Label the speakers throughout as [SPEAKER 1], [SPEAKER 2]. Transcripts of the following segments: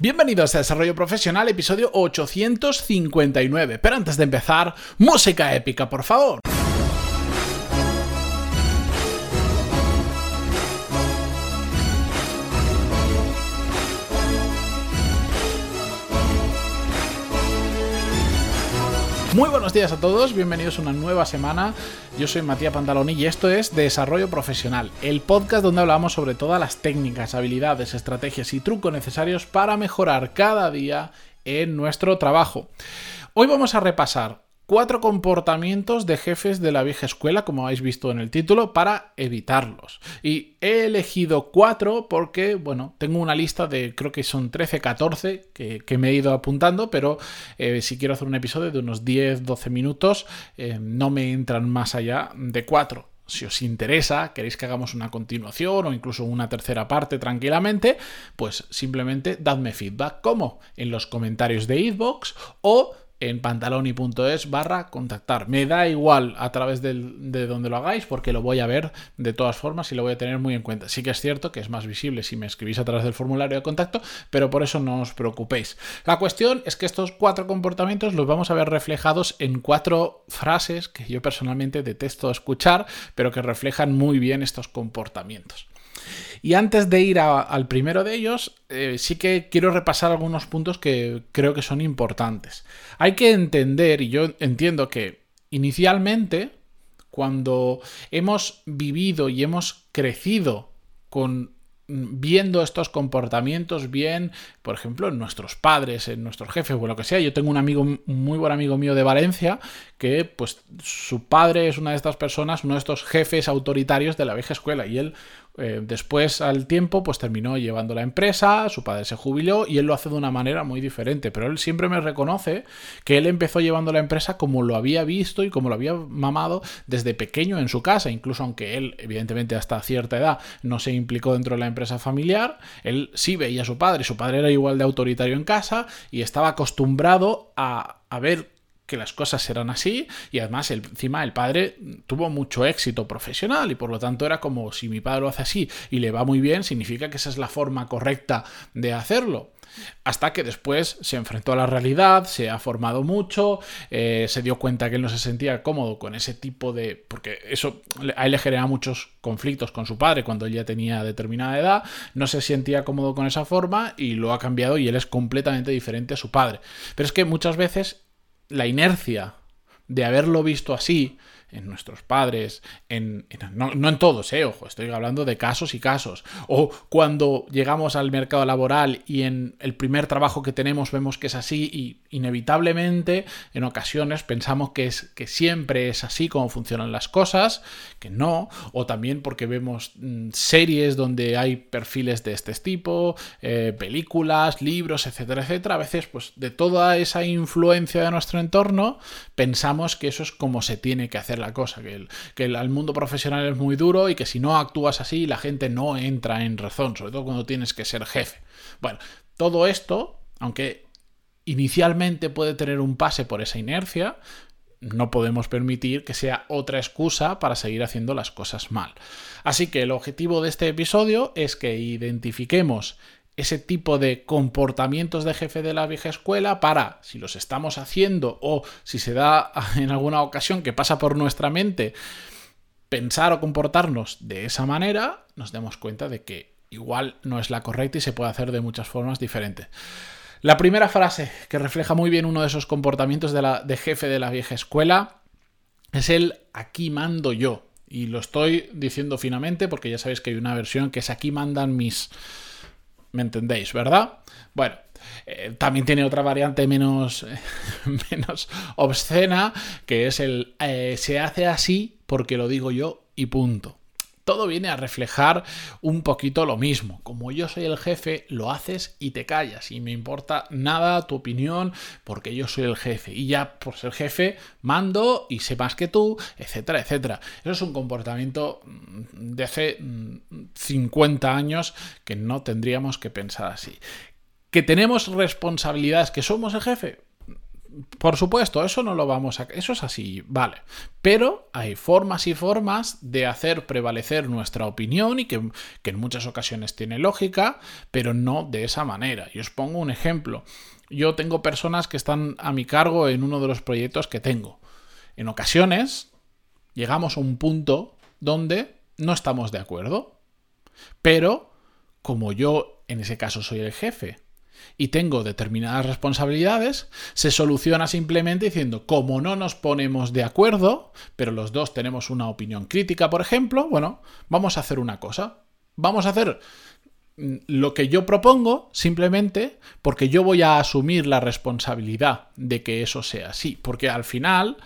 [SPEAKER 1] Bienvenidos a Desarrollo Profesional, episodio 859. Pero antes de empezar, música épica, por favor. Muy buenos días a todos, bienvenidos a una nueva semana. Yo soy Matías Pantaloni y esto es Desarrollo Profesional, el podcast donde hablamos sobre todas las técnicas, habilidades, estrategias y trucos necesarios para mejorar cada día en nuestro trabajo. Hoy vamos a repasar cuatro comportamientos de jefes de la vieja escuela, como habéis visto en el título, para evitarlos. Y he elegido cuatro porque, bueno, tengo una lista de creo que son 13, 14 que, me he ido apuntando, pero eh, si quiero hacer un episodio de unos 10, 12 minutos, eh, no me entran más allá de cuatro. Si os interesa, queréis que hagamos una continuación o incluso una tercera parte tranquilamente, pues simplemente dadme feedback, como en los comentarios de Eatbox o en pantaloni.es barra contactar. Me da igual a través de donde lo hagáis porque lo voy a ver de todas formas y lo voy a tener muy en cuenta. Sí que es cierto que es más visible si me escribís a través del formulario de contacto, pero por eso no os preocupéis. La cuestión es que estos cuatro comportamientos los vamos a ver reflejados en cuatro frases que yo personalmente detesto escuchar, pero que reflejan muy bien estos comportamientos. Y antes de ir al primero de ellos, eh, sí que quiero repasar algunos puntos que creo que son importantes. Hay que entender, y yo entiendo que inicialmente, cuando hemos vivido y hemos crecido con viendo estos comportamientos bien, por ejemplo, en nuestros padres, en nuestros jefes o lo que sea. Yo tengo un amigo, un muy buen amigo mío de Valencia, que pues su padre es una de estas personas, uno de estos jefes autoritarios de la vieja escuela, y él eh, después, al tiempo, pues terminó llevando la empresa, su padre se jubiló y él lo hace de una manera muy diferente. Pero él siempre me reconoce que él empezó llevando la empresa como lo había visto y como lo había mamado desde pequeño en su casa. Incluso aunque él, evidentemente, hasta cierta edad no se implicó dentro de la empresa familiar, él sí veía a su padre. Su padre era igual de autoritario en casa y estaba acostumbrado a, a ver que las cosas eran así y además encima el padre tuvo mucho éxito profesional y por lo tanto era como si mi padre lo hace así y le va muy bien, significa que esa es la forma correcta de hacerlo. Hasta que después se enfrentó a la realidad, se ha formado mucho, eh, se dio cuenta que él no se sentía cómodo con ese tipo de... porque eso a él le genera muchos conflictos con su padre cuando él ya tenía determinada edad, no se sentía cómodo con esa forma y lo ha cambiado y él es completamente diferente a su padre. Pero es que muchas veces la inercia de haberlo visto así en nuestros padres, en, no, en todos, eh, ojo, estoy hablando de casos y casos, o cuando llegamos al mercado laboral y en el primer trabajo que tenemos vemos que es así y inevitablemente en ocasiones pensamos que, es, que siempre es así como funcionan las cosas, que no, o también porque vemos mm, series donde hay perfiles de este tipo, eh, películas, libros, etcétera, etcétera, a veces pues de toda esa influencia de nuestro entorno pensamos que eso es como se tiene que hacer la cosa, que el, que el, mundo profesional es muy duro y que si no actúas así la gente no entra en razón, sobre todo cuando tienes que ser jefe. Bueno, todo esto, aunque inicialmente puede tener un pase por esa inercia, no podemos permitir que sea otra excusa para seguir haciendo las cosas mal. Así que el objetivo de este episodio es que identifiquemos ese tipo de comportamientos de jefe de la vieja escuela para, si los estamos haciendo o si se da en alguna ocasión que pasa por nuestra mente, pensar o comportarnos de esa manera, nos demos cuenta de que igual no es la correcta y se puede hacer de muchas formas diferentes. La primera frase que refleja muy bien uno de esos comportamientos de, la, de jefe de la vieja escuela es el aquí mando yo. Y lo estoy diciendo finamente porque ya sabéis que hay una versión que es aquí mandan mis ¿Me entendéis, verdad? Bueno, eh, también tiene otra variante menos, menos obscena, que es el eh, se hace así porque lo digo yo y punto todo viene a reflejar un poquito lo mismo. Como yo soy el jefe, lo haces y te callas. Y me importa nada tu opinión porque yo soy el jefe. Y ya por ser jefe, mando y sé más que tú, etcétera, etcétera. Eso es un comportamiento mm, de hace 50 mm, años que no tendríamos que pensar así. ¿Que tenemos responsabilidades, que somos el jefe? Por supuesto, eso no lo vamos a... Eso es así, vale. Pero hay formas y formas de hacer prevalecer nuestra opinión y que, que en muchas ocasiones tiene lógica, pero no de esa manera. Y os pongo un ejemplo. Yo tengo personas que están a mi cargo en uno de los proyectos que tengo. En ocasiones llegamos a un punto donde no estamos de acuerdo. Pero como yo en ese caso soy el jefe y tengo determinadas responsabilidades, se soluciona simplemente diciendo, como no nos ponemos de acuerdo, pero los dos tenemos una opinión crítica, por ejemplo, bueno, vamos a hacer una cosa. Vamos a hacer mm, lo que yo propongo simplemente porque yo voy a asumir la responsabilidad de que eso sea así, porque al final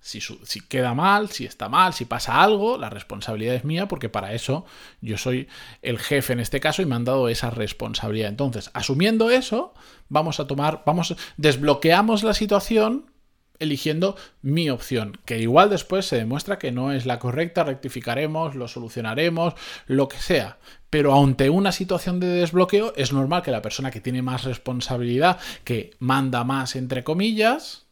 [SPEAKER 1] si, queda mal, si está mal, si pasa algo, la responsabilidad es mía porque para eso yo soy el jefe en este caso y me han dado esa responsabilidad. Entonces, asumiendo eso, vamos a tomar, vamos, desbloqueamos la situación eligiendo mi opción, que igual después se demuestra que no es la correcta, rectificaremos, lo solucionaremos, lo que sea. Pero ante una situación de desbloqueo es normal que la persona que tiene más responsabilidad, que manda más entre comillas,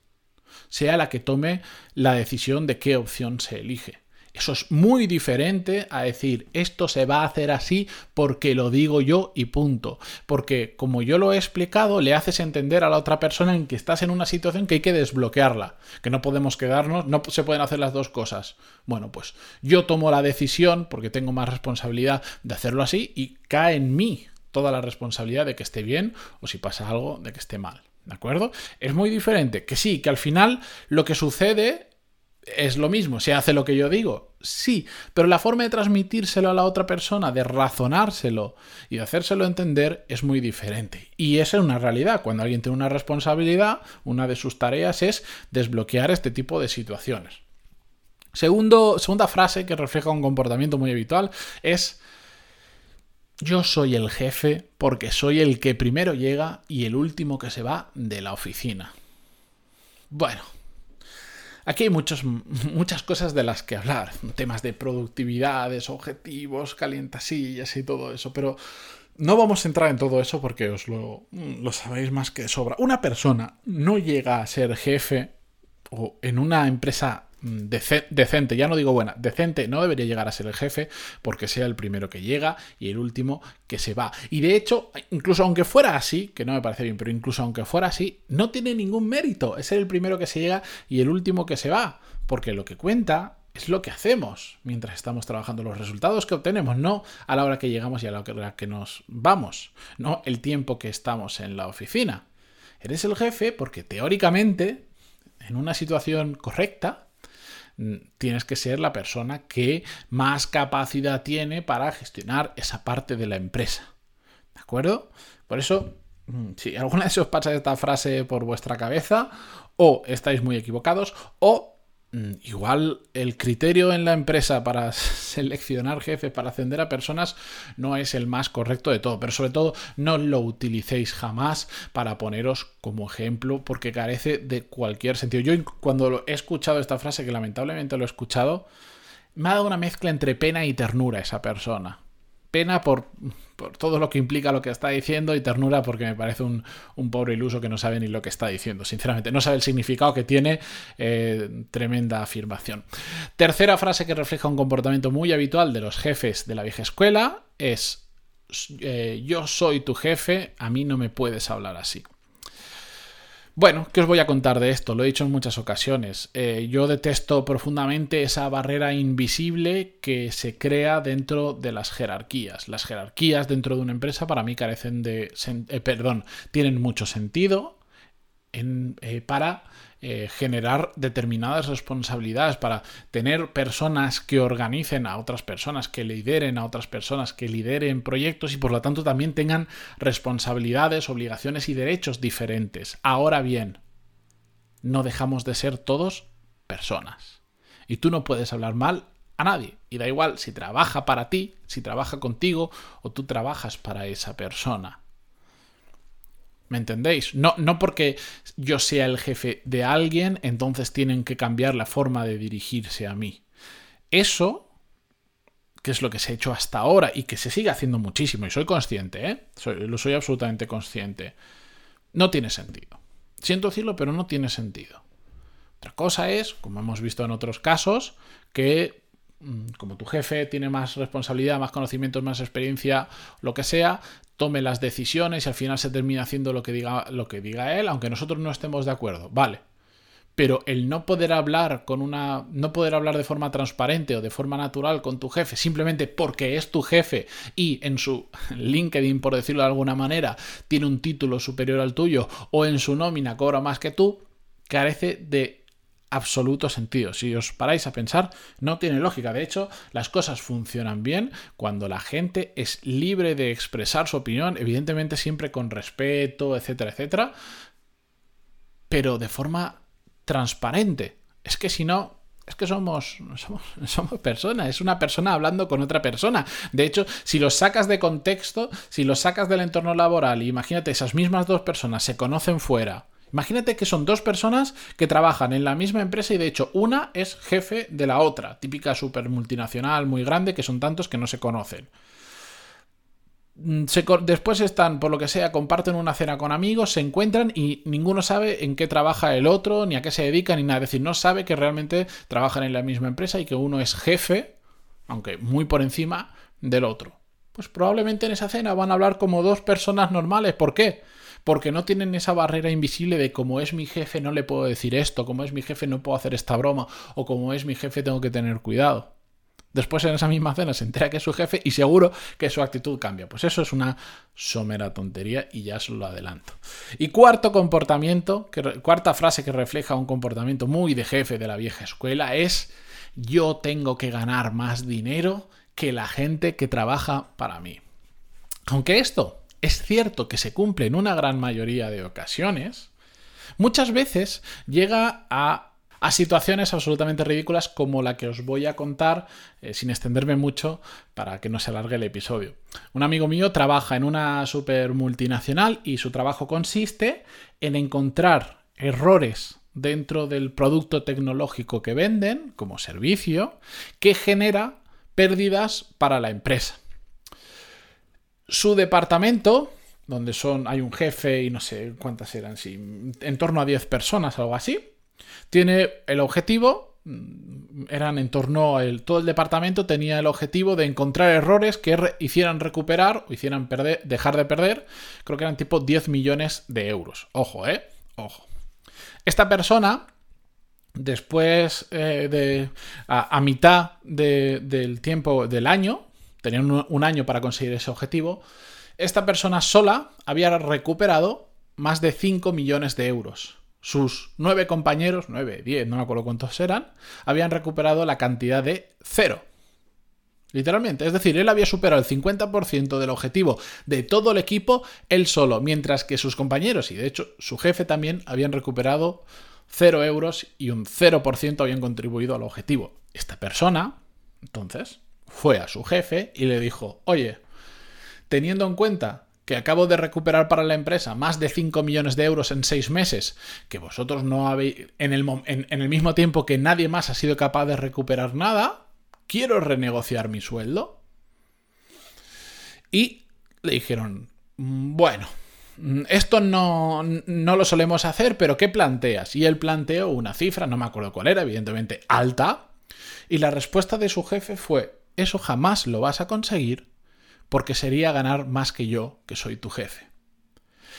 [SPEAKER 1] sea la que tome la decisión de qué opción se elige. Eso es muy diferente a decir esto se va a hacer así porque lo digo yo y punto. Porque como yo lo he explicado, le haces entender a la otra persona en que estás en una situación que hay que desbloquearla, que no podemos quedarnos, no se pueden hacer las dos cosas. Bueno, pues yo tomo la decisión porque tengo más responsabilidad de hacerlo así y cae en mí toda la responsabilidad de que esté bien o si pasa algo de que esté mal. ¿De acuerdo? Es muy diferente. Que sí, que al final lo que sucede es lo mismo. ¿Se hace lo que yo digo? Sí, pero la forma de transmitírselo a la otra persona, de razonárselo y de hacérselo entender es muy diferente. Y esa es una realidad. Cuando alguien tiene una responsabilidad, una de sus tareas es desbloquear este tipo de situaciones. Segunda frase que refleja un comportamiento muy habitual es yo soy el jefe porque soy el que primero llega y el último que se va de la oficina. Bueno, aquí hay muchas cosas de las que hablar, temas de productividades, objetivos, calientasillas y todo eso, pero no vamos a entrar en todo eso porque os lo, lo sabéis más que sobra. Una persona no llega a ser jefe o en una empresa Mm, decente, ya no digo buena, decente no debería llegar a ser el jefe porque sea el primero que llega y el último que se va. Y de hecho, incluso aunque fuera así, que no me parece bien, pero incluso aunque fuera así, no tiene ningún mérito. Es ser el primero que se llega y el último que se va. Porque lo que cuenta es lo que hacemos mientras estamos trabajando, los resultados que obtenemos, no a la hora que llegamos y a la hora que nos vamos, no el tiempo que estamos en la oficina. Eres el jefe porque teóricamente, en una situación correcta, tienes que ser la persona que más capacidad tiene para gestionar esa parte de la empresa. ¿De acuerdo? Por eso, mm, si alguna vez os pasa esta frase por vuestra cabeza, o estáis muy equivocados, o Mm, igual el criterio en la empresa para seleccionar jefes, para ascender a personas, no es el más correcto de todo, pero sobre todo no lo utilicéis jamás para poneros como ejemplo porque carece de cualquier sentido. Yo cuando he escuchado esta frase, que lamentablemente lo he escuchado, me ha dado una mezcla entre pena y ternura esa persona pena por, todo lo que implica lo que está diciendo y ternura porque me parece un, pobre iluso que no sabe ni lo que está diciendo, sinceramente. No sabe el significado que tiene, eh, tremenda afirmación. Tercera frase que refleja un comportamiento muy habitual de los jefes de la vieja escuela es, eh, yo soy tu jefe, a mí no me puedes hablar así. Bueno, ¿qué os voy a contar de esto? Lo he dicho en muchas ocasiones. Eh, yo detesto profundamente esa barrera invisible que se crea dentro de las jerarquías. Las jerarquías dentro de una empresa para mí carecen de... Eh, perdón, tienen mucho sentido eh, para eh, generar determinadas responsabilidades, para tener personas que organicen a otras personas, que lideren a otras personas, que lideren proyectos y por lo tanto también tengan responsabilidades, obligaciones y derechos diferentes. Ahora bien, no dejamos de ser todos personas. Y tú no puedes hablar mal a nadie. Y da igual si trabaja para ti, si trabaja contigo o tú trabajas para esa persona. ¿Me entendéis? No, no porque yo sea el jefe de alguien, entonces tienen que cambiar la forma de dirigirse a mí. Eso, que es lo que se ha hecho hasta ahora y que se sigue haciendo muchísimo, y soy consciente, ¿eh? lo soy absolutamente consciente, no tiene sentido. Siento decirlo, pero no tiene sentido. Otra cosa es, como hemos visto en otros casos, que mm, como tu jefe tiene más responsabilidad, más conocimientos, más experiencia, lo que sea, tome las decisiones y al final se termina haciendo lo que diga, lo que diga él, aunque nosotros no estemos de acuerdo. Vale. Pero el no poder hablar con una. no poder hablar de forma transparente o de forma natural con tu jefe, simplemente porque es tu jefe y en su LinkedIn, por decirlo de alguna manera, tiene un título superior al tuyo, o en su nómina cobra más que tú, carece de absoluto sentido. Si os paráis a pensar, no tiene lógica. De hecho, las cosas funcionan bien cuando la gente es libre de expresar su opinión, evidentemente siempre con respeto, etcétera, etcétera, pero de forma transparente. Es que si no, es que somos, somos, somos, personas, es una persona hablando con otra persona. De hecho, si los sacas de contexto, si los sacas del entorno laboral, imagínate, esas mismas dos personas se conocen fuera, Imagínate que son dos personas que trabajan en la misma empresa y de hecho una es jefe de la otra, típica super multinacional muy grande que son tantos que no se conocen. Mm, después están, por lo que sea, comparten una cena con amigos, se encuentran y ninguno sabe en qué trabaja el otro, ni a qué se dedica, ni nada. Es decir, no sabe que realmente trabajan en la misma empresa y que uno es jefe, aunque muy por encima, del otro. Pues probablemente en esa cena van a hablar como dos personas normales. ¿Por qué? Porque no tienen esa barrera invisible de como es mi jefe no le puedo decir esto, como es mi jefe no puedo hacer esta broma, o como es mi jefe tengo que tener cuidado. Después en esa misma cena se entera que es su jefe y seguro que su actitud cambia. Pues eso es una somera tontería y ya se lo adelanto. Y cuarto comportamiento, cuarta frase que refleja un comportamiento muy de jefe de la vieja escuela es yo tengo que ganar más dinero que la gente que trabaja para mí. Aunque esto es cierto que se cumple en una gran mayoría de ocasiones, muchas veces llega a, situaciones absolutamente ridículas como la que os voy a contar eh, sin extenderme mucho para que no se alargue el episodio. Un amigo mío trabaja en una super multinacional y su trabajo consiste en encontrar errores dentro del producto tecnológico que venden como servicio que genera pérdidas para la empresa. Su departamento, donde son, hay un jefe y no sé cuántas eran, sí, en torno a 10 personas, algo así, tiene el objetivo, mm, eran en torno a todo el departamento tenía el objetivo de encontrar errores que hicieran recuperar o hicieran perder, dejar de perder, creo que eran tipo 10 millones de euros. Ojo, ¿eh? Ojo. Esta persona después eh, de a, mitad del tiempo del año, tenían un, año para conseguir ese objetivo, esta persona sola había recuperado más de 5 millones de euros. Sus nueve compañeros, nueve, diez, no me acuerdo cuántos eran, habían recuperado la cantidad de cero. Literalmente, es decir, él había superado el 50% del objetivo de todo el equipo él solo, mientras que sus compañeros y de hecho su jefe también habían recuperado cero euros y un 0% habían contribuido al objetivo. Esta persona, entonces, fue a su jefe y le dijo, oye, teniendo en cuenta que acabo de recuperar para la empresa más de 5 millones de euros en 6 meses, que vosotros no habéis, en el, en, el mismo tiempo que nadie más ha sido capaz de recuperar nada, quiero renegociar mi sueldo. Y le dijeron, bueno, esto no, no, lo solemos hacer, pero ¿qué planteas? Y él planteó una cifra, no me acuerdo cuál era, evidentemente alta, y la respuesta de su jefe fue, eso jamás lo vas a conseguir porque sería ganar más que yo, que soy tu jefe.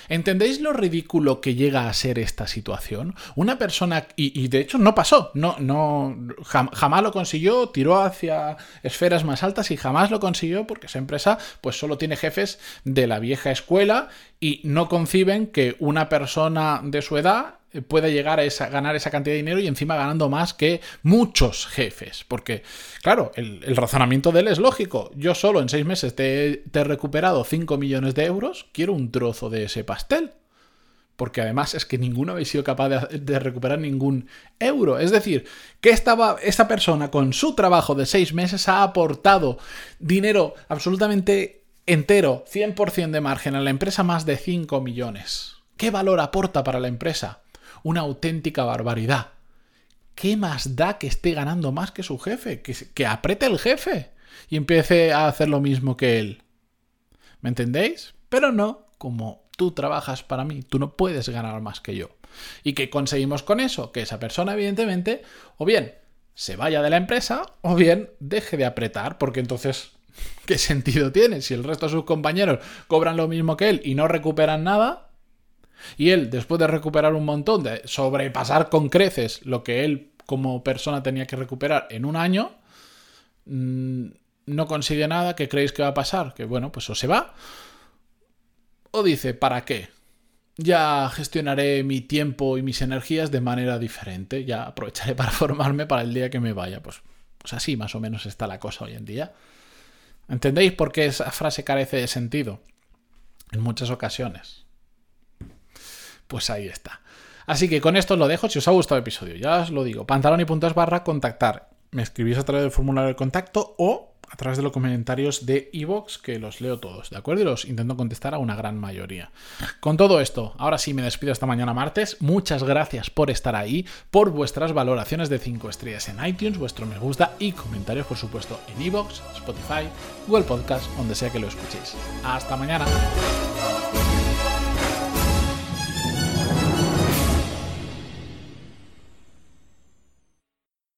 [SPEAKER 1] ¿Entendéis lo ridículo que llega a ser esta situación? Una persona, y, de hecho no pasó, no, no, jamás lo consiguió, tiró hacia esferas más altas y jamás lo consiguió porque esa empresa pues solo tiene jefes de la vieja escuela y no conciben que una persona de su edad eh, puede llegar a ganar esa cantidad de dinero y encima ganando más que muchos jefes. Porque, claro, el, razonamiento de él es lógico. Yo solo en seis meses te, he recuperado 5 millones de euros, quiero un trozo de ese pastel. Porque además es que ninguno habéis sido capaz de, recuperar ningún euro. Es decir, que estaba, esta persona con su trabajo de seis meses ha aportado dinero absolutamente entero, 100% de margen a la empresa, más de 5 millones. ¿Qué valor aporta para la empresa? Una auténtica barbaridad. ¿Qué más da que esté ganando más que su jefe? Que, que apriete el jefe y empiece a hacer lo mismo que él. ¿Me entendéis? Pero no, como tú trabajas para mí, tú no puedes ganar más que yo. ¿Y qué conseguimos con eso? Que esa persona, evidentemente, o bien se vaya de la empresa, o bien deje de apretar, porque entonces, ¿qué sentido tiene? Si el resto de sus compañeros cobran lo mismo que él y no recuperan nada, y él, después de recuperar un montón, de sobrepasar con creces lo que él como persona tenía que recuperar en un año, mm, no consigue nada, ¿qué creéis que va a pasar? Que bueno, pues o se va, o dice, ¿para qué? Ya gestionaré mi tiempo y mis energías de manera diferente, ya aprovecharé para formarme para el día que me vaya. Pues, pues así más o menos está la cosa hoy en día. ¿Entendéis por qué esa frase carece de sentido? En muchas ocasiones. Pues ahí está. Así que con esto os lo dejo. Si os ha gustado el episodio, ya os lo digo. Pantalón y puntos barra contactar. Me escribís a través del formulario de contacto o a través de los comentarios de Evox, que los leo todos, ¿de acuerdo? Y los intento contestar a una gran mayoría. Con todo esto, ahora sí me despido esta mañana martes. Muchas gracias por estar ahí, por vuestras valoraciones de 5 estrellas en iTunes, vuestro me gusta y comentarios, por supuesto, en Evox, Spotify, Google Podcast, donde sea que lo escuchéis. Hasta mañana.